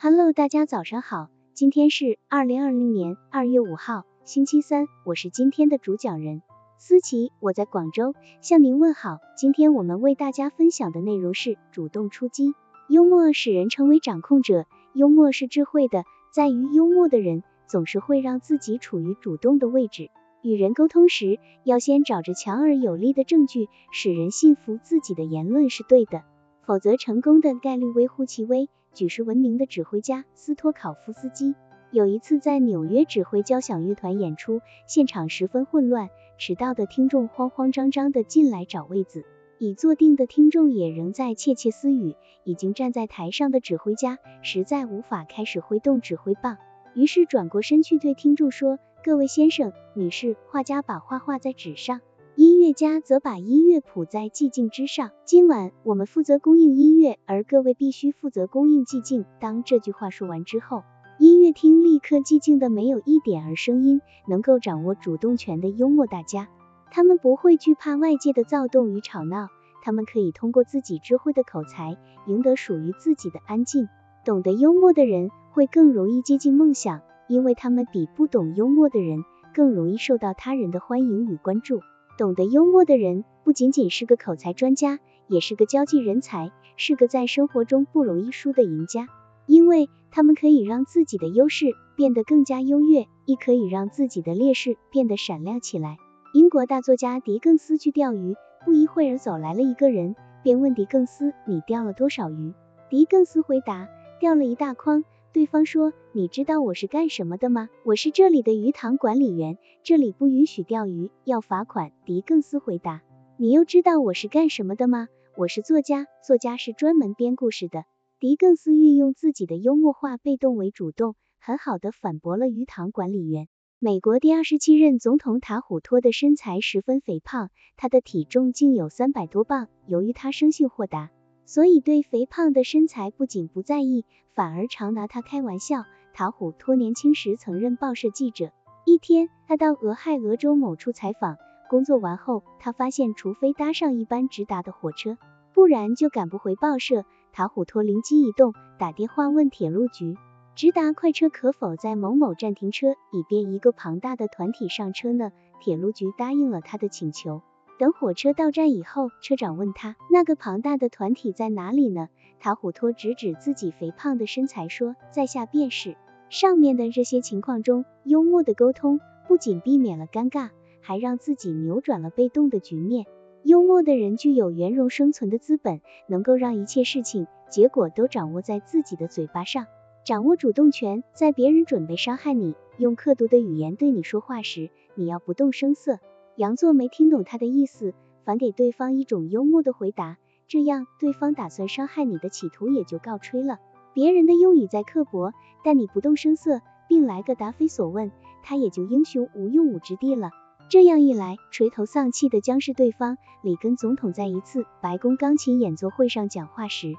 Hello，大家早上好，今天是二零二零年二月五号，星期三，我是今天的主讲人思琪，我在广州向您问好。今天我们为大家分享的内容是主动出击。幽默使人成为掌控者，幽默是智慧的，在于幽默的人总是会让自己处于主动的位置。与人沟通时，要先找着强而有力的证据，使人信服自己的言论是对的，否则成功的概率微乎其微。举世闻名的指挥家斯托考夫斯基有一次在纽约指挥交响乐团演出，现场十分混乱，迟到的听众慌慌张张的进来找位子，已坐定的听众也仍在窃窃私语。已经站在台上的指挥家实在无法开始挥动指挥棒，于是转过身去对听众说：“各位先生、女士，画家把画画在纸上。”音乐家则把音乐谱在寂静之上。今晚我们负责供应音乐，而各位必须负责供应寂静。当这句话说完之后，音乐厅立刻寂静的没有一点儿声音。能够掌握主动权的幽默大家，他们不会惧怕外界的躁动与吵闹，他们可以通过自己智慧的口才赢得属于自己的安静。懂得幽默的人会更容易接近梦想，因为他们比不懂幽默的人更容易受到他人的欢迎与关注。懂得幽默的人不仅仅是个口才专家，也是个交际人才，是个在生活中不容易输的赢家。因为他们可以让自己的优势变得更加优越，亦可以让自己的劣势变得闪亮起来。英国大作家狄更斯去钓鱼，不一会儿走来了一个人，便问狄更斯：“你钓了多少鱼？”狄更斯回答：“钓了一大筐。”对方说：“你知道我是干什么的吗？我是这里的鱼塘管理员，这里不允许钓鱼，要罚款。”狄更斯回答：“你又知道我是干什么的吗？我是作家，作家是专门编故事的。”狄更斯运用自己的幽默化被动为主动，很好的反驳了鱼塘管理员。美国第二十七任总统塔虎托的身材十分肥胖，他的体重竟有三百多磅。由于他生性豁达。所以对肥胖的身材不仅不在意，反而常拿他开玩笑。塔虎托年轻时曾任报社记者，一天他到俄亥俄州某处采访，工作完后，他发现除非搭上一班直达的火车，不然就赶不回报社。塔虎托灵机一动，打电话问铁路局，直达快车可否在某某站停车，以便一个庞大的团体上车呢？铁路局答应了他的请求。等火车到站以后，车长问他：“那个庞大的团体在哪里呢？”塔虎托指指自己肥胖的身材说：“在下便是。”上面的这些情况中，幽默的沟通不仅避免了尴尬，还让自己扭转了被动的局面。幽默的人具有圆融生存的资本，能够让一切事情结果都掌握在自己的嘴巴上，掌握主动权。在别人准备伤害你、用刻毒的语言对你说话时，你要不动声色。佯作没听懂他的意思，反给对方一种幽默的回答，这样对方打算伤害你的企图也就告吹了。别人的用语再刻薄，但你不动声色，并来个答非所问，他也就英雄无用武之地了。这样一来，垂头丧气的将是对方。里根总统在一次白宫钢琴演奏会上讲话时，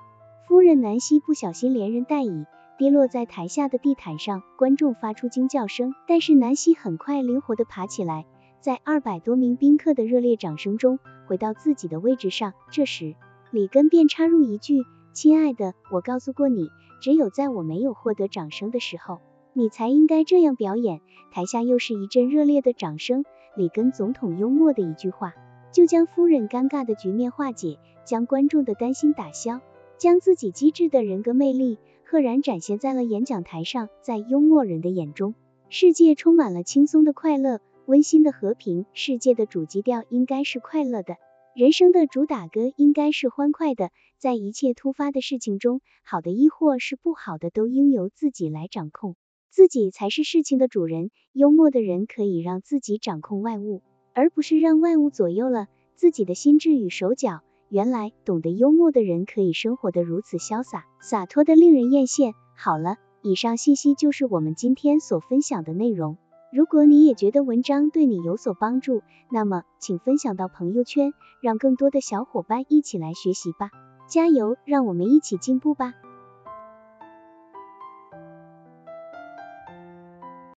夫人南希不小心连人带椅跌落在台下的地毯上，观众发出惊叫声，但是南希很快灵活的爬起来。在二百多名宾客的热烈掌声中，回到自己的位置上。这时，里根便插入一句：“亲爱的，我告诉过你，只有在我没有获得掌声的时候，你才应该这样表演。”台下又是一阵热烈的掌声。里根总统幽默的一句话，就将夫人尴尬的局面化解，将观众的担心打消，将自己机智的人格魅力赫然展现在了演讲台上。在幽默人的眼中，世界充满了轻松的快乐。温馨的和平，世界的主基调应该是快乐的，人生的主打歌应该是欢快的。在一切突发的事情中，好的亦或是不好的，都应由自己来掌控，自己才是事情的主人。幽默的人可以让自己掌控外物，而不是让外物左右了自己的心智与手脚。原来，懂得幽默的人可以生活得如此潇洒洒脱的令人艳羡。好了，以上信息就是我们今天所分享的内容。如果你也觉得文章对你有所帮助，那么请分享到朋友圈，让更多的小伙伴一起来学习吧。加油，让我们一起进步吧。